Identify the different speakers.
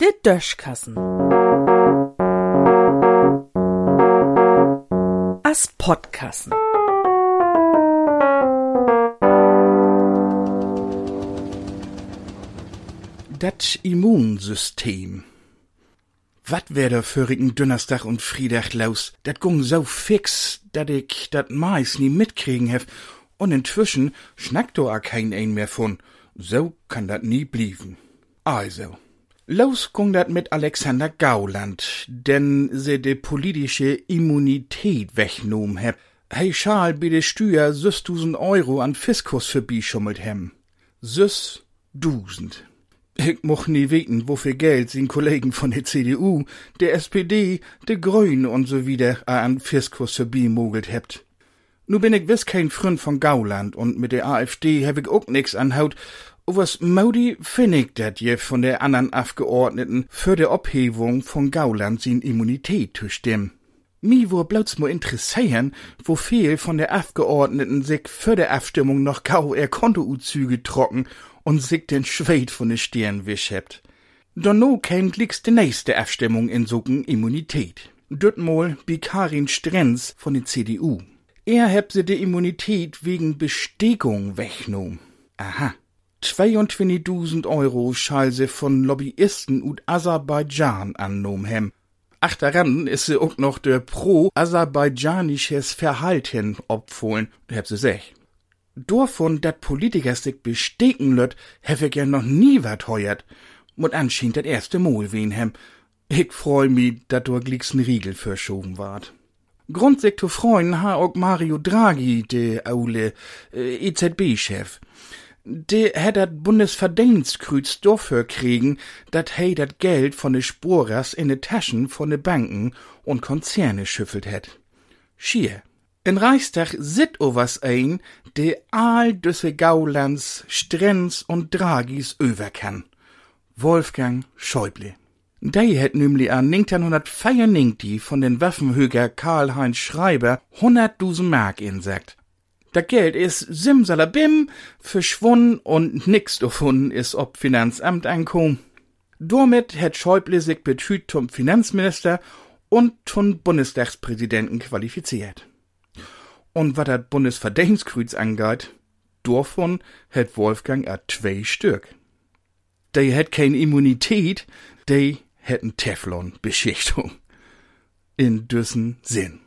Speaker 1: Der Döschkassen. As Podkassen.
Speaker 2: Dat Immunsystem. Wat wär der vorigen Donnerstag und Friedach los? Dat gung so fix, dat ich dat Mais nie mitkriegen hef. Und inzwischen schnackt do a kein ein mehr von. So kann dat nie blieben. Also. Los gung dat mit Alexander Gauland, denn se de politische Immunität wegnom heb. Hey schal bi de Steuer süß dusend Euro an Fiskus verbischummelt hem. Süß dusend. Ich moch nie weten, wofür Geld sin Kollegen von der CDU, der SPD, der Grünen und so wieder an Fiskus verbimogelt hebt. Nu bin ich wiss kein Freund von Gauland und mit der AfD hab ich auch nix anhaut. Was Maudi find ich dat je von der anderen Abgeordneten für der Abhebung von Gauland sin Immunität zu stimmen. Mi wo bloß mo interessieren, wo viel von der Abgeordneten sich für der Abstimmung noch gau er Kontouzüge trocken und sich den Schweit von der Stirn wisch hebt. Donno käm glicks de nächste Abstimmung in sogen Immunität. Düttmol bi Karin Strenz von der CDU. Er hebt se de Immunität wegen Bestegung wegnom. Aha. 22.000 Euro schall se von Lobbyisten ut Aserbaidschan annom hem. Ach, daran is se auch noch der pro-aserbaidschanisches Verhalten opfohlen, heb se sech. Davon, dat Politiker sich besteken löt, hef ich ja noch nie wat heuert. Und anscheinend dat erste Mal wen hem. Ich freu mi, dat du glicksen Riegel verschoben ward. Grund sich zu freuen ha auch Mario Draghi, de aule äh, EZB-Chef. De hätt dat Bundesverdienstkreuz dafür kriegen, dat hey dat Geld von de Sporers in de Taschen von de Banken und Konzerne schüffelt hätt. Schier. In Reichstag sit o was ein, de all düsse Gaulands, Strenz und Dragis över. Wolfgang Schäuble. Dei hätt nämlich an 1994 von den Waffenhöger Karl-Heinz Schreiber 100.000 Mark insagt. Das Geld is simsalabim verschwunden und nix davon is ob Finanzamt ankommen. Damit hätt Schäuble sich betüt zum Finanzminister und zum Bundestagspräsidenten qualifiziert. Und wat dat Bundesverdienstkreuz angeht, davon hätt Wolfgang a zwei Stück. Die hätt kein Immunität, die hätten Teflon-Beschichtung. In düssen Sinn.